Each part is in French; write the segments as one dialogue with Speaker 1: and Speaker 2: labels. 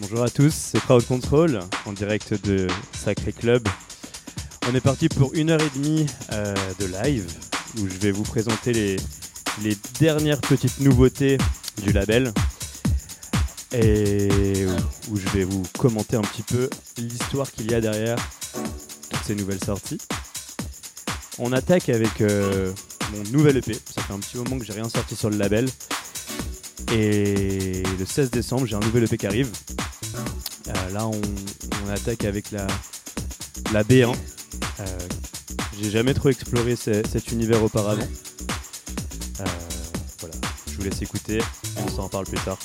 Speaker 1: Bonjour à tous, c'est Crowd Control en direct de Sacré Club. On est parti pour une heure et demie euh, de live où je vais vous présenter les, dernières petites nouveautés du label et où, où je vais vous commenter un petit peu l'histoire qu'il y a derrière toutes ces nouvelles sorties. On attaque avec euh, mon nouvel EP. Ça fait un petit moment que j'ai rien sorti sur le label. Et le 16 décembre, j'ai un nouvel EP qui arrive. Euh, là, on, attaque avec la, la B1. Euh, j'ai jamais trop exploré ce- cet univers auparavant. Euh, voilà, je vous laisse écouter. On s'en parle plus tard.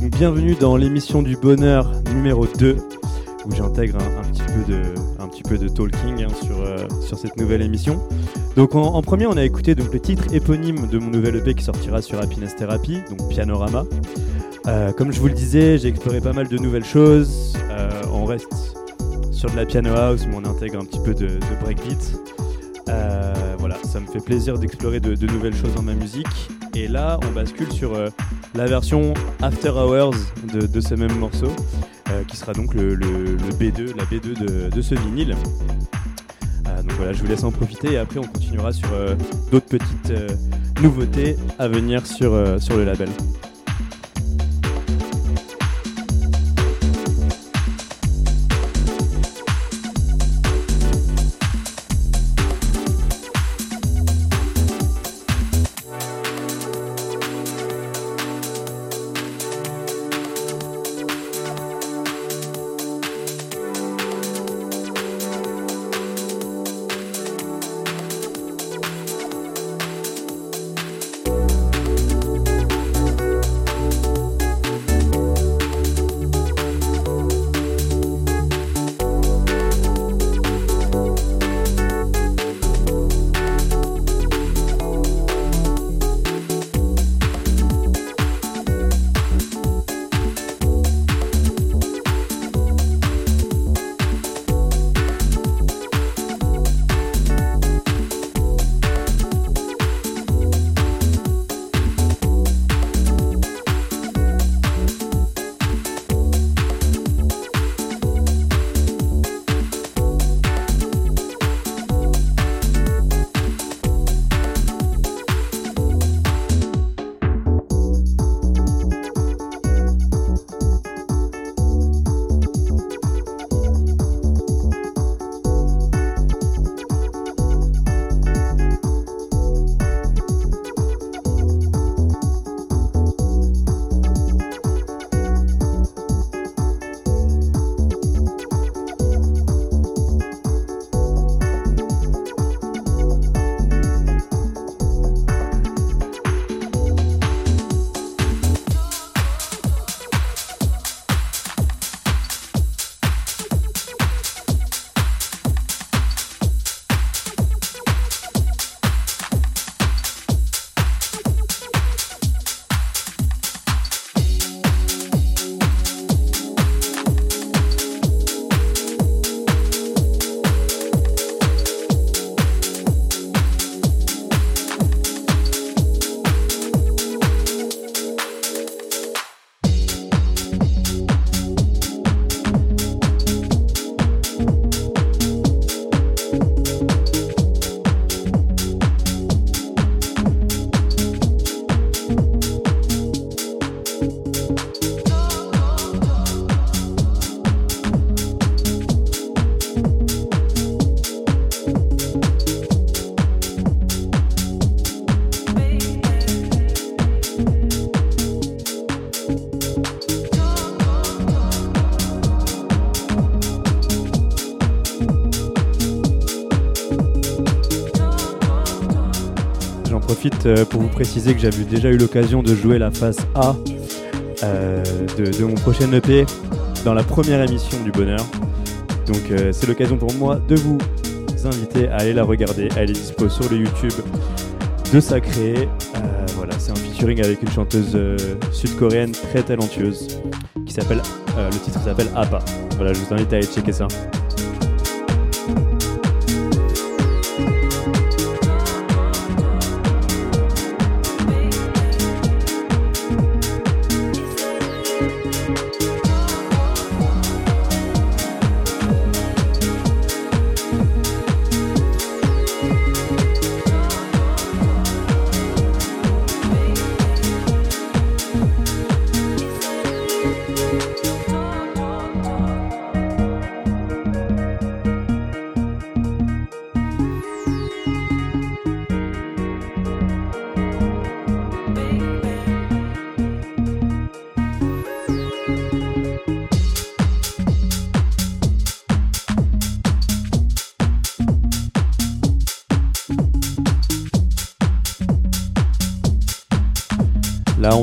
Speaker 1: Donc bienvenue dans l'émission du bonheur numéro 2, où j'intègre un, petit peu de, un petit peu de talking hein, sur, euh, sur cette nouvelle émission. Donc en, premier, on a écouté donc, le titre éponyme de mon nouvel EP qui sortira sur Happiness Therapy, donc Pianorama. Euh, comme je vous le disais, j'ai exploré pas mal de nouvelles choses. Euh, on reste sur de la piano house, mais on intègre un petit peu de, breakbeat. voilà, ça me fait plaisir d'explorer de, de, nouvelles choses dans ma musique. Et là, on bascule sur la version After Hours de, ce même morceau, euh, qui sera donc le, B2, la B2 de, ce vinyle. Euh, donc voilà, je vous laisse en profiter et après on continuera sur euh, d'autres petites nouveautés à venir sur, sur le label. Préciser que j'avais déjà eu l'occasion de jouer la phase A euh, de, mon prochain EP dans la première émission du Bonheur. Donc euh, c'est l'occasion pour moi de vous inviter à aller la regarder. Elle est dispo sur le YouTube de Sacré. voilà, c'est un featuring avec une chanteuse sud-coréenne très talentueuse qui s'appelle, le titre s'appelle APA. Voilà, je vous invite à aller checker ça.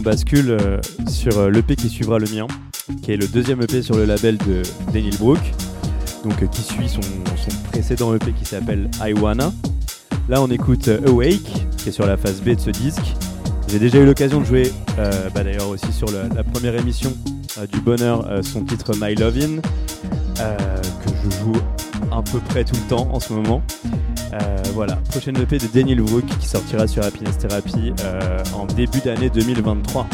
Speaker 1: Bascule euh, sur euh, l'EP qui suivra le mien, qui est le deuxième EP sur le label de Daniel Brook, donc euh, qui suit son, précédent EP qui s'appelle I Wanna. Là, on écoute Awake, qui est sur la phase B de ce disque. J'ai déjà eu l'occasion de jouer, bah, d'ailleurs aussi sur la première émission du Bonheur, son titre My Lovin', que je joue près tout le temps en ce moment. Euh, voilà, prochaine EP de Daniel Wook qui sortira sur Happiness Therapy euh, en début d'année 2023.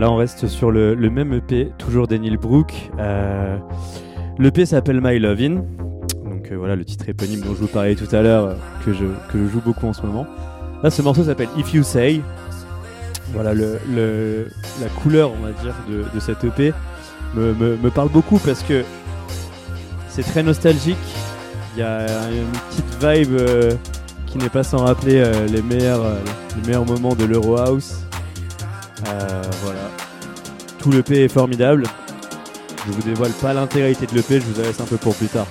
Speaker 1: Là on reste sur le, même EP, toujours Daniel Brook. Euh, L'EP s'appelle My Lovin'. Donc euh, voilà, le titre éponyme dont je vous parlais tout à l'heure, euh, que, je, joue beaucoup en ce moment. Là, ce morceau s'appelle If You Say. Voilà, le, la couleur, on va dire, de, cette EP me, me, parle beaucoup parce que c'est très nostalgique. Il y a une petite vibe qui n'est pas sans rappeler les, meilleurs, les meilleurs moments de l'Euro House. Voilà. Tout l'EP est formidable. Je vous dévoile pas l'intégralité de l'EP, je vous laisse un peu pour plus tard.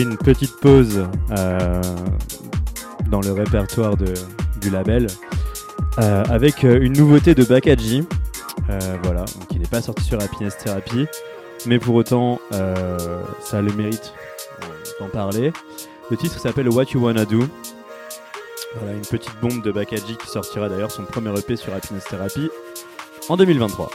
Speaker 1: Une petite pause euh, dans le répertoire de, du label euh, avec euh, une nouveauté de Bakaji. voilà, qui n'est pas sorti sur Happiness Therapy, mais pour autant, ça a le mérite d'en parler. Le titre s'appelle What You Wanna Do. Voilà, une petite bombe de Bakaji qui sortira d'ailleurs son premier EP sur Happiness Therapy en 2023.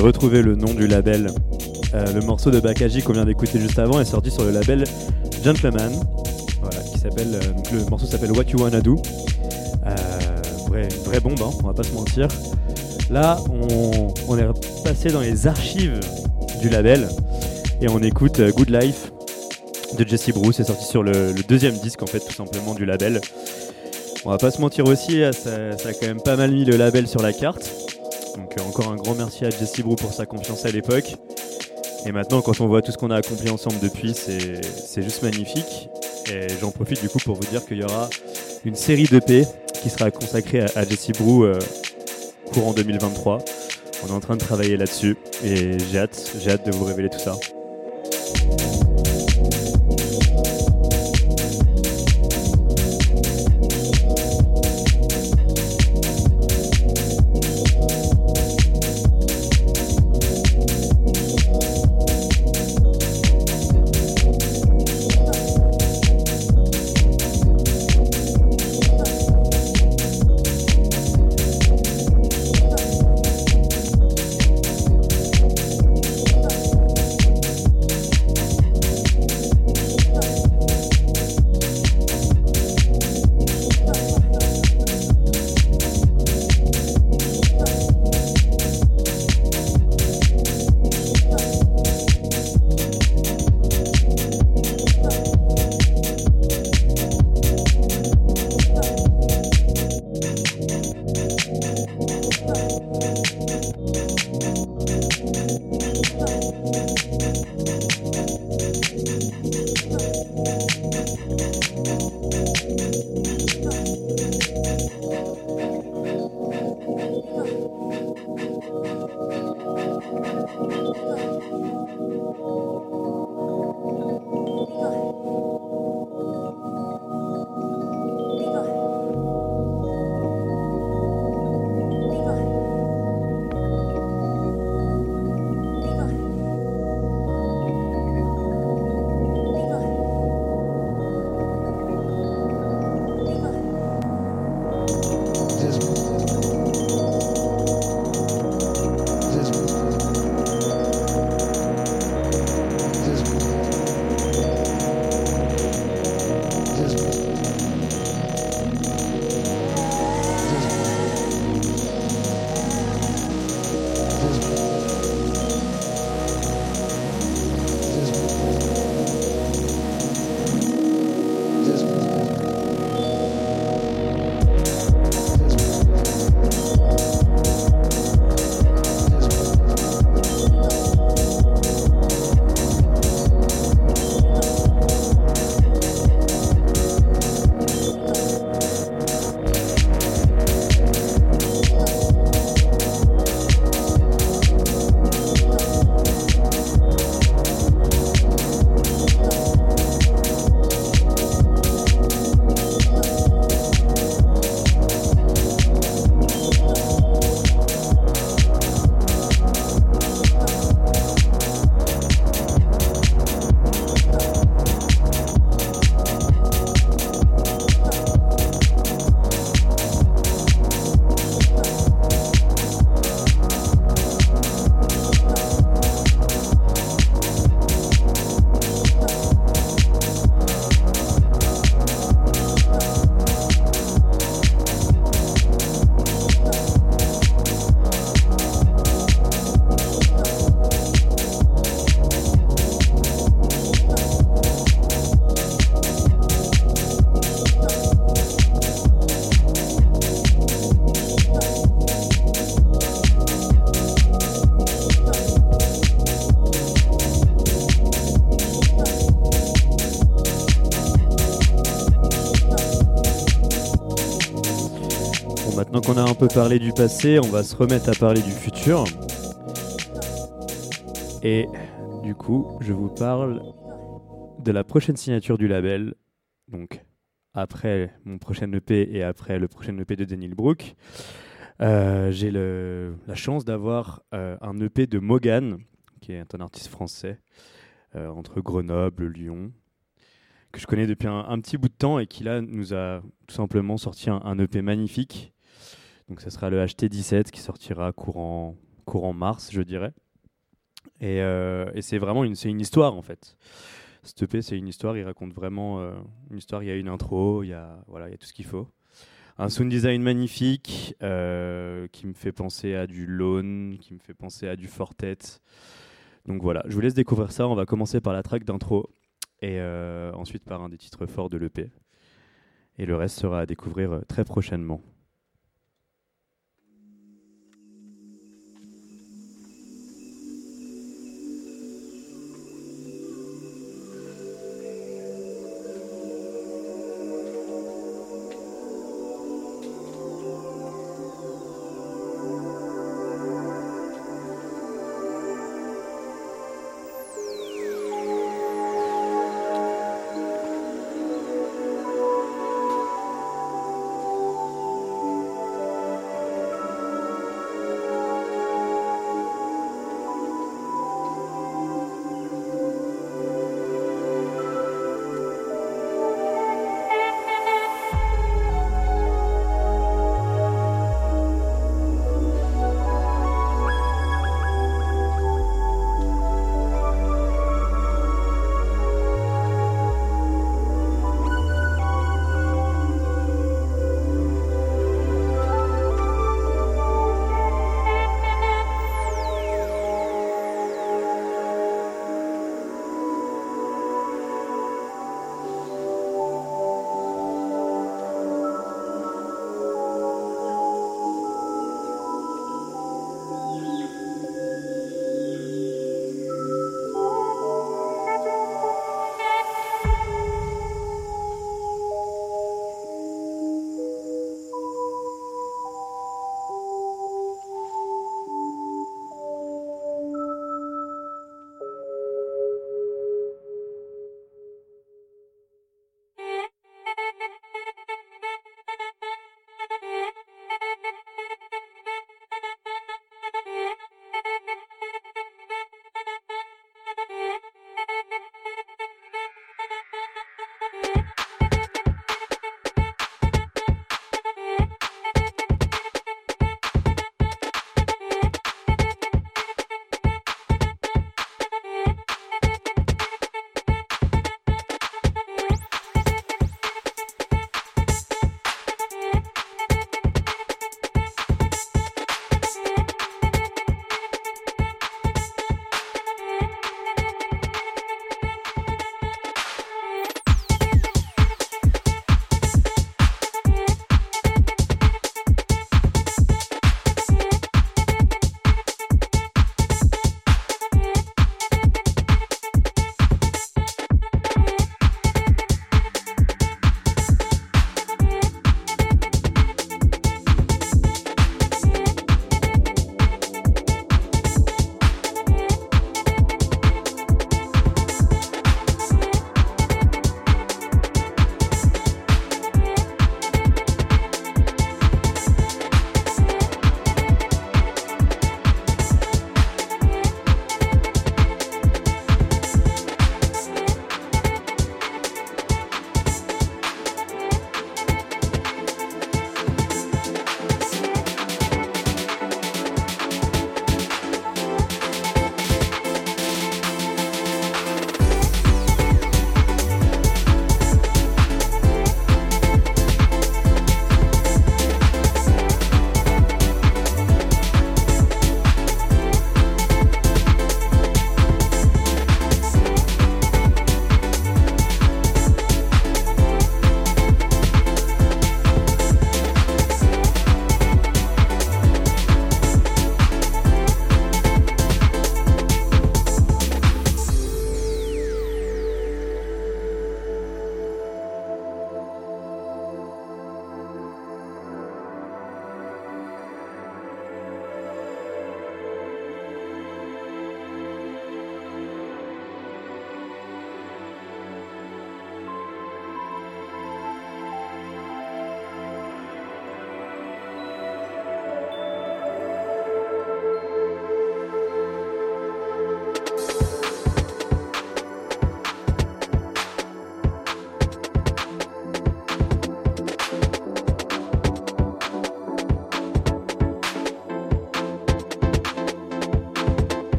Speaker 1: Retrouvé le nom du label. Euh, le morceau de Bakaji qu'on vient d'écouter juste avant est sorti sur le label Gentleman. Voilà, qui s'appelle. euh, le morceau s'appelle What You Wanna Do. Euh, vrai- une vraie bombe, hein, on va pas se mentir. Là, on, est passé dans les archives du label et on écoute Good Life de Jesse Bruce. C'est sorti sur le, deuxième disque, en fait, tout simplement du label. On va pas se mentir aussi, ça a quand même pas mal mis le label sur la carte. Donc euh, encore un grand merci à Jesse Bruce pour sa confiance à l'époque. Et maintenant, quand on voit tout ce qu'on a accompli ensemble depuis, c'est c'est juste magnifique. Et j'en profite du coup pour vous dire qu'il y aura une série d'EP qui sera consacrée à, à Jesse Brou euh, courant 2023. On est en train de travailler là-dessus et j'ai hâte, j'ai hâte de vous révéler tout ça. Qu'on a un peu parlé du passé, on va se remettre à parler du futur. Et du coup, je vous parle de la prochaine signature du label. Donc, après mon prochain EP et après le prochain EP de Daniel Brook, euh, j'ai la chance d'avoir euh, un EP de Mogan, qui est un artiste français, euh, entre Grenoble, Lyon, que je connais depuis un, petit bout de temps et qui là nous a tout simplement sorti un EP magnifique. Donc ça sera le HT17 qui sortira courant, courant mars, je dirais. Et, et c'est vraiment une, une histoire en fait. Cette EP, c'est une histoire, il raconte vraiment une histoire. Il y a une intro, il y a, voilà, il y a tout ce qu'il faut. Un sound design magnifique qui me fait penser à du Lone, qui me fait penser à du Fortet. Donc voilà, je vous laisse découvrir ça. On va commencer par la track d'intro et ensuite par un des titres forts de l'EP. Et le reste sera à découvrir très prochainement.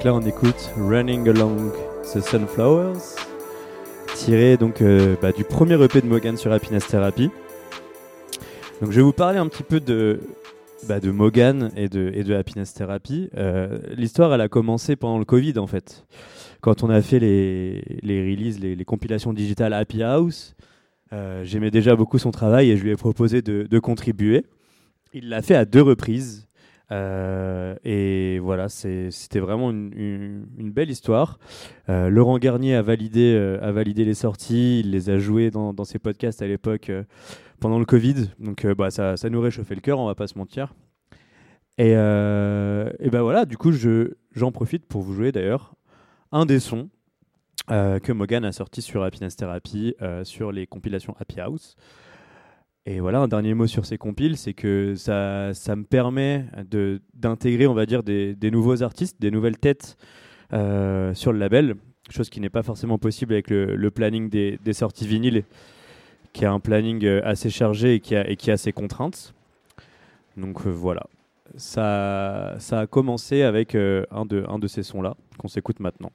Speaker 1: Donc là on écoute Running Along the Sunflowers, tiré donc euh, bah, du premier EP de Morgan sur Happiness Therapy. Donc je vais vous parler un petit peu de, bah, de Morgan et de, et de Happiness Therapy. Euh, l'histoire elle a commencé pendant le Covid en fait, quand on a fait les, les releases, les, compilations digitales Happy House. Euh, j'aimais déjà beaucoup son travail et je lui ai proposé de, de contribuer. Il l'a fait à deux reprises. Euh, et voilà, c'était vraiment une, belle histoire. Euh, Laurent Garnier a validé, euh, a validé les sorties, il les a jouées dans, ses podcasts à l'époque pendant le Covid. Donc bah, ça, nous réchauffait le cœur, on va pas se mentir. Et, et ben voilà, du coup, j'en profite pour vous jouer d'ailleurs un des sons que Mogan a sorti sur Happiness Therapy, sur les compilations Happy House. Et voilà, un dernier mot sur ces compiles, c'est que ça, ça me permet d'intégrer, on va dire, des, des, nouveaux artistes, des nouvelles têtes euh, sur le label, chose qui n'est pas forcément possible avec le, planning des, des, sorties vinyles, qui a un planning euh, assez chargé et qui a, qui a ses contraintes. Donc euh, voilà, ça, ça a commencé avec un, de, un de ces sons-là, qu'on s'écoute maintenant.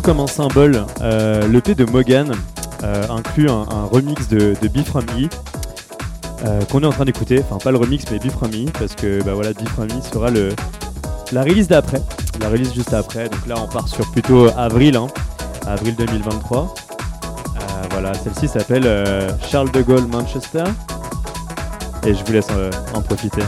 Speaker 1: Comme un symbole, euh, l'EP de Mogan euh, inclut un, remix de, de Be From Me qu'on est en train d'écouter. Enfin, pas le remix, mais Me, parce que bah, voilà, Me sera le, la release d'après, la release juste après. Donc là, on part sur plutôt avril, hein, avril 2023. voilà, celle-ci s'appelle Charles de Gaulle Manchester. Et je vous laisse en profiter.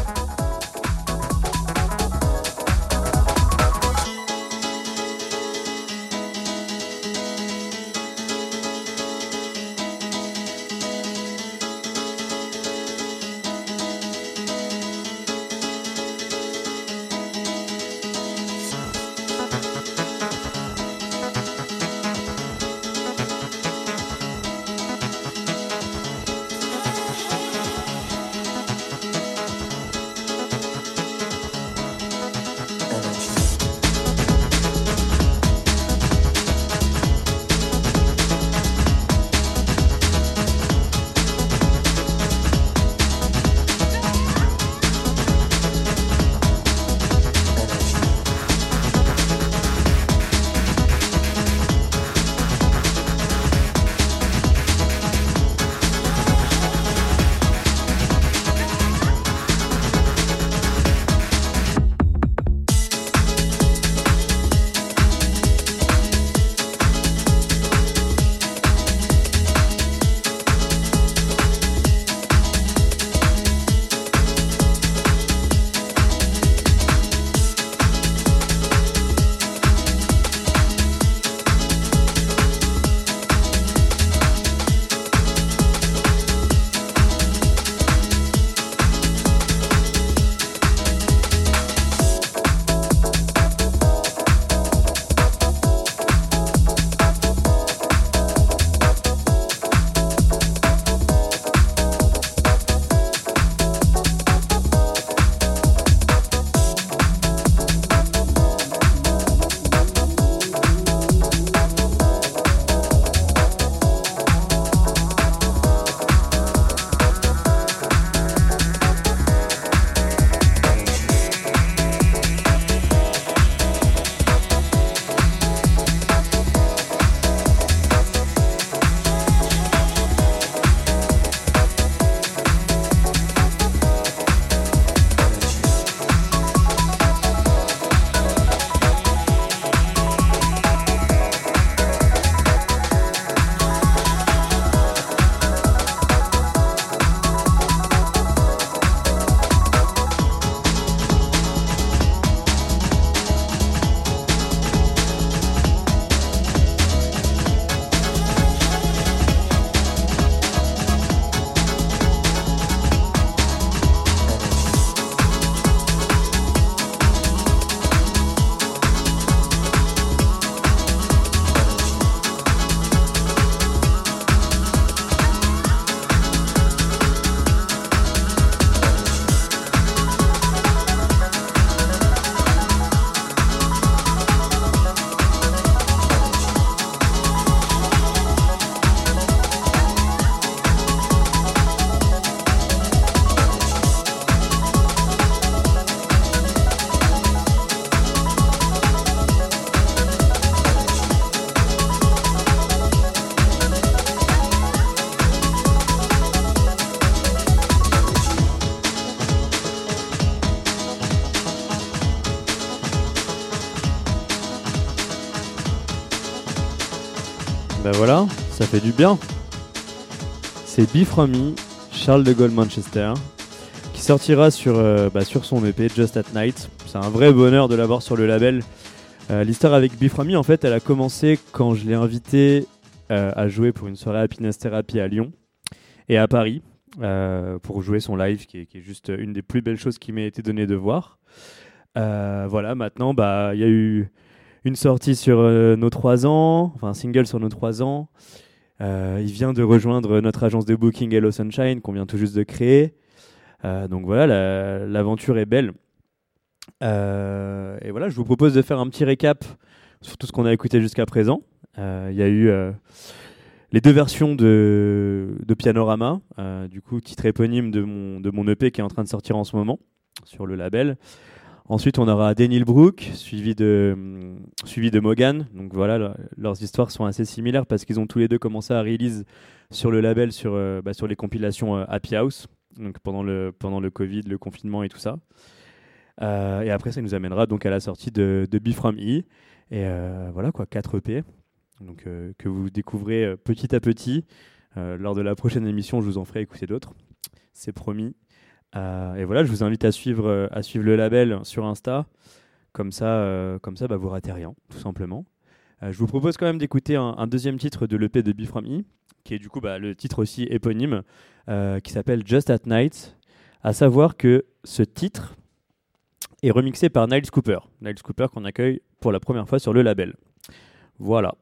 Speaker 1: Fait du bien. C'est Be From Charles de Gaulle Manchester, qui sortira sur, euh, bah, sur son EP Just at Night. C'est un vrai bonheur de l'avoir sur le label. Euh, l'histoire avec Be From en fait, elle a commencé quand je l'ai invité euh, à jouer pour une soirée Happiness Therapy à Lyon et à Paris pour jouer son live, qui est, juste une des plus belles choses qui m'a été donnée de voir. voilà, maintenant, bah, il y a eu une sortie sur nos trois ans, enfin un single sur nos trois ans. Euh, il vient de rejoindre notre agence de booking Hello Sunshine qu'on vient tout juste de créer. Euh, donc voilà, l'aventure est belle. et voilà, je vous propose de faire un petit récap sur tout ce qu'on a écouté jusqu'à présent. Il y a eu les deux versions de, de Pianorama, du coup, titre éponyme de mon, de mon EP qui est en train de sortir en ce moment sur le label. Ensuite, on aura Daniel Brook, suivi de, suivi de Mogan. Donc voilà, leurs histoires sont assez similaires parce qu'ils ont tous les deux commencé à release sur le label, sur, euh, bah, sur les compilations euh, Happy House, donc pendant le, pendant le Covid, le confinement et tout ça. Euh, et après, ça nous amènera donc à la sortie de, de Be From E. Et voilà quoi, 4 EP donc, que vous découvrez petit à petit. lors de la prochaine émission, je vous en ferai écouter d'autres. C'est promis. Euh, et voilà, je vous invite à suivre, euh, à suivre le label sur Insta. Comme ça, euh, comme ça bah, vous ratez rien, tout simplement. je vous propose quand même d'écouter un, deuxième titre de l'EP de E, qui est du coup bah, le titre aussi éponyme, qui s'appelle Just at Night. À savoir que ce titre est remixé par Niles Cooper. Niles Cooper qu'on accueille pour la première fois sur le label. Voilà.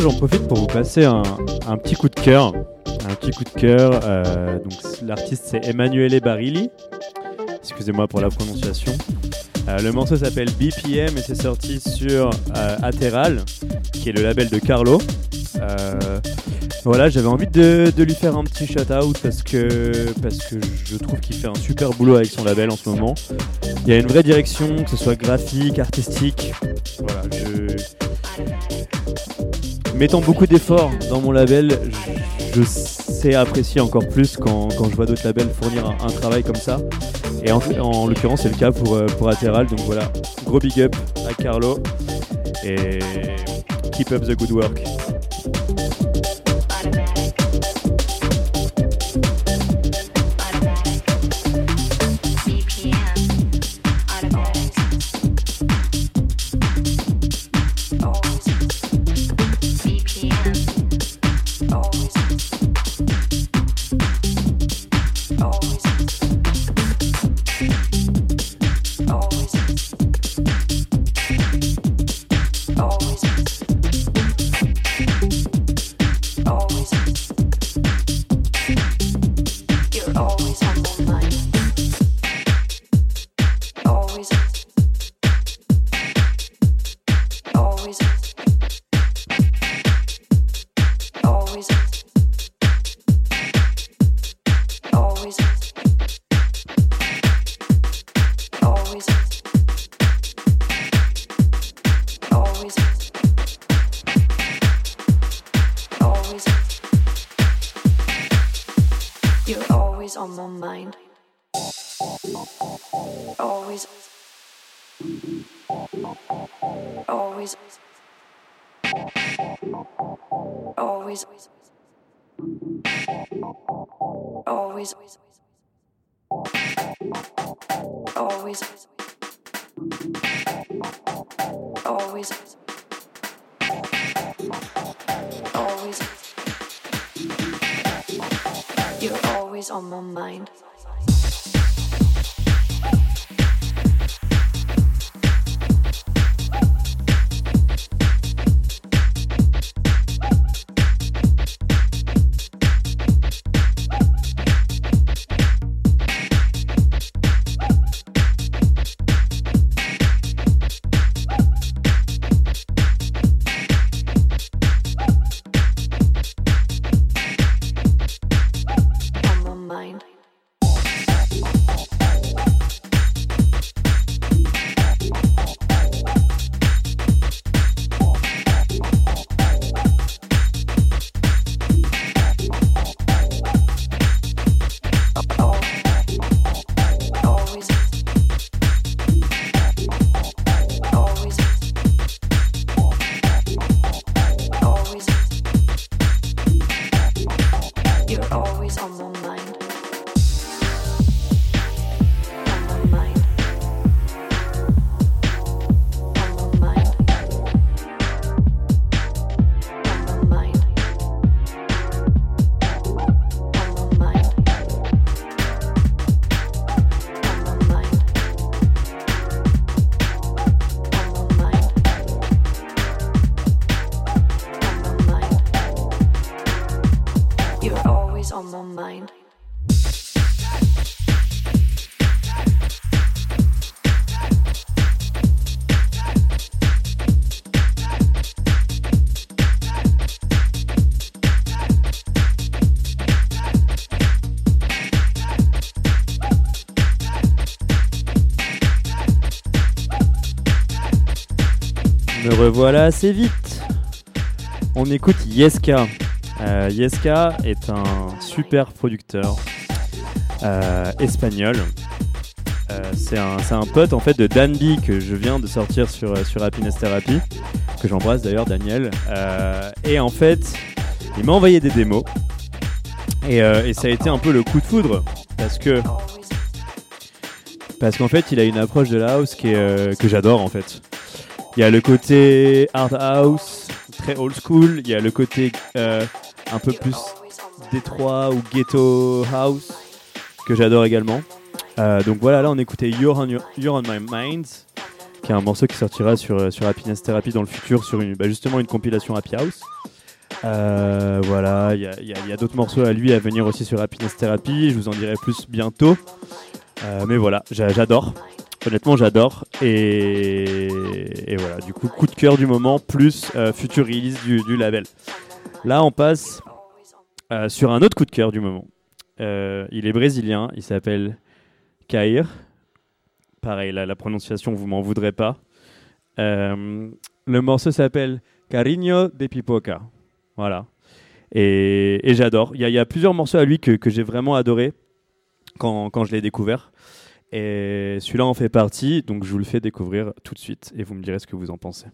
Speaker 1: J'en profite pour vous passer un, petit coup de cœur. Un petit coup de cœur. Euh, donc, l'artiste c'est Emanuele Barilli. Excusez-moi pour la prononciation. Euh, le morceau s'appelle BPM et c'est sorti sur euh, Ateral, qui est le label de Carlo. voilà, j'avais envie de, lui faire un petit shout-out parce que, parce que je trouve qu'il fait un super boulot avec son label en ce moment. Il y a une vraie direction, que ce soit graphique, artistique. Mettant beaucoup d'efforts dans mon label, je, sais apprécier encore plus quand, je vois d'autres labels fournir un, travail comme ça. Et en, l'occurrence, c'est le cas pour, euh, pour Ateral. Donc voilà, gros big up à Carlo et keep up the good work. Always. Always. Always. Always. always, You're always on my mind. Voilà assez vite. On écoute Yeska. Euh, Yeska est un super producteur euh, espagnol. Euh, c'est un, un, pote en fait de Danby que je viens de sortir sur, sur Happiness Therapy, que j'embrasse d'ailleurs Daniel. et en fait, il m'a envoyé des démos. Et, ça a été un peu le coup de foudre parce que parce qu'en fait il a une approche de la house que j'adore en fait. Il y a le côté hard house, très old school. Il y a le côté euh, un peu plus Détroit ou ghetto house, que j'adore également. Euh, donc voilà, là on écoutait You're on, on My Mind,
Speaker 2: qui est un morceau qui sortira sur, sur Happiness Therapy dans le futur, sur une, bah, justement une compilation Happy House. voilà, il y a, d'autres morceaux à lui à venir aussi sur Happiness Therapy, je vous en dirai plus bientôt. mais voilà, j'adore. Honnêtement, j'adore. Et... voilà, du coup, coup de cœur du moment, plus future release du, label. Là, on passe sur un autre coup de cœur du moment. il est brésilien, il s'appelle Kair. Pareil, la prononciation, vous m'en voudrez pas. Euh, le morceau s'appelle Cariño de Pipoca. Voilà. Et, j'adore. Il y, a plusieurs morceaux à lui que, j'ai vraiment adoré quand je l'ai découvert. Et celui-là en fait partie, donc je vous le fais découvrir tout de suite et vous me direz ce que vous en pensez.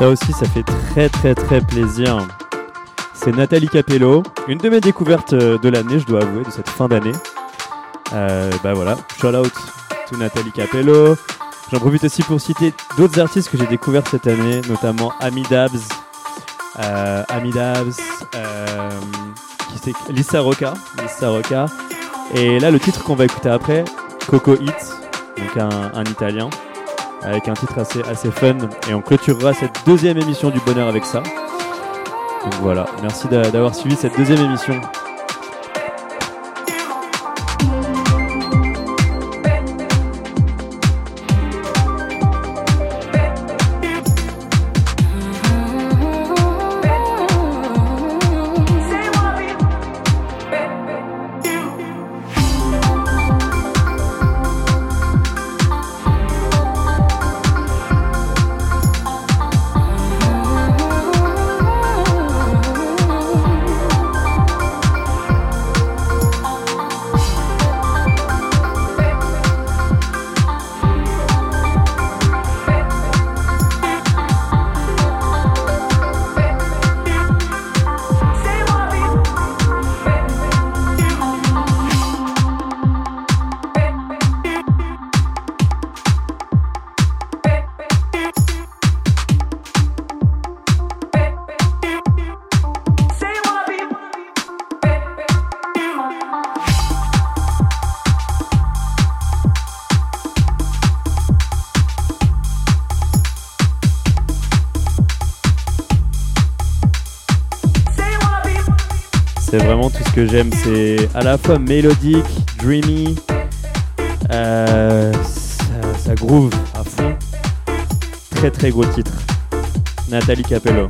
Speaker 1: Ça aussi, ça fait très très très plaisir. C'est Nathalie Capello, une de mes découvertes euh, de l'année, je dois avouer, de cette fin d'année. Euh, bah voilà, shout out to Nathalie Capello. J'en profite aussi pour citer d'autres artistes que j'ai découverts cette année, notamment Ami Dabs, euh, Ami Dabs, euh, qui Lisa Rocca, Lisa Rocca. Et là, le titre qu'on va écouter après, Coco Hit, donc un italien avec un titre assez, assez fun. Et on clôturera cette deuxième émission du bonheur avec ça. Donc voilà, merci d'avoir suivi cette deuxième émission. J'aime, c'est à la fois mélodique, dreamy, euh, ça, ça, groove à fond. Très très gros titre. Nathalie Capello.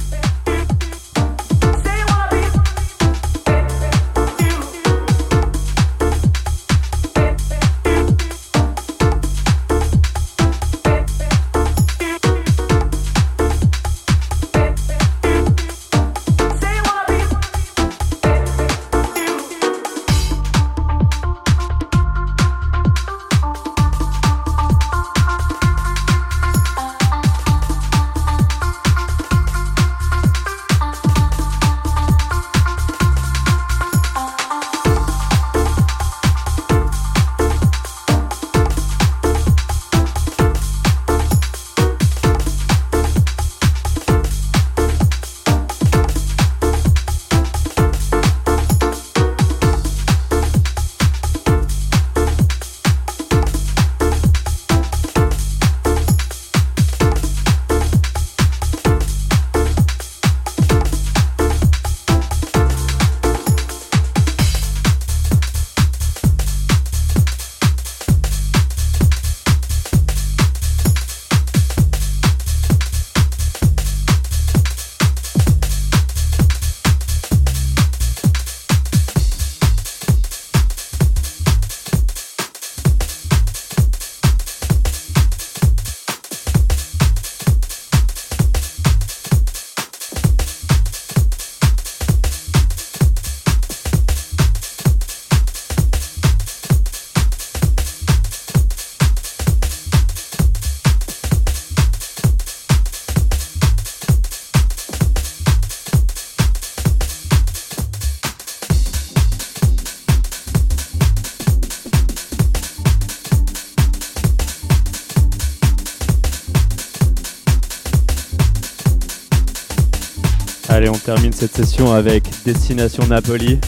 Speaker 1: Cette session avec Destination Napoli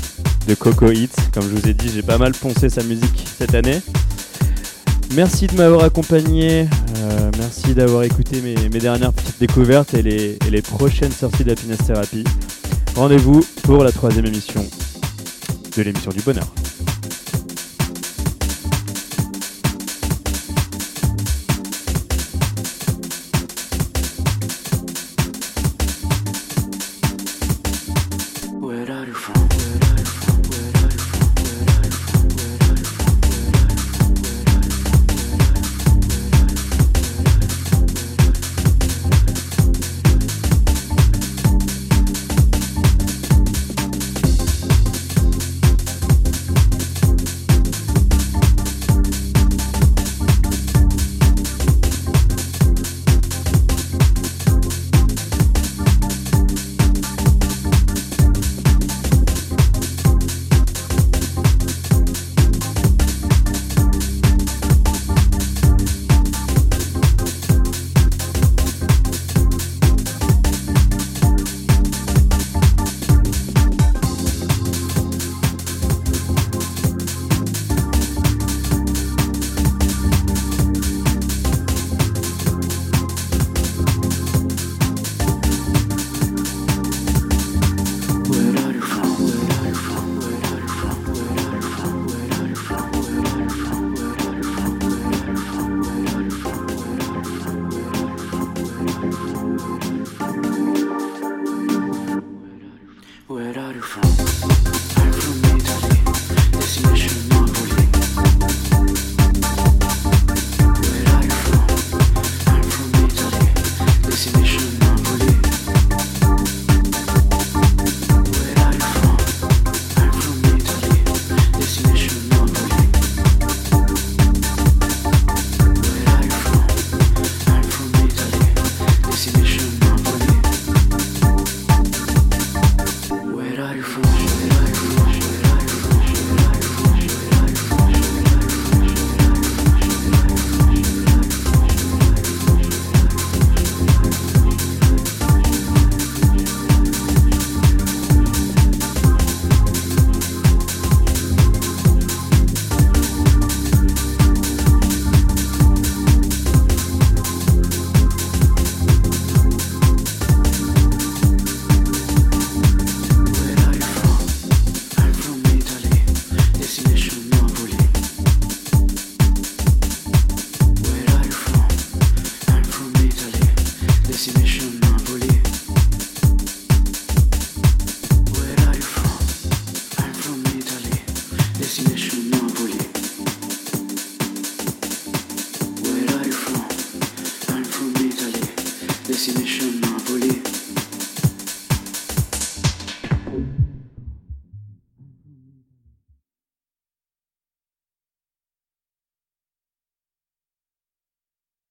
Speaker 1: de Coco Hits. Comme je vous ai dit, j'ai pas mal poncé sa musique cette année. Merci de m'avoir accompagné, euh, merci d'avoir écouté mes, dernières petites découvertes et les, les prochaines sorties d'Happiness Therapy. Rendez-vous pour la troisième émission de l'émission du bonheur.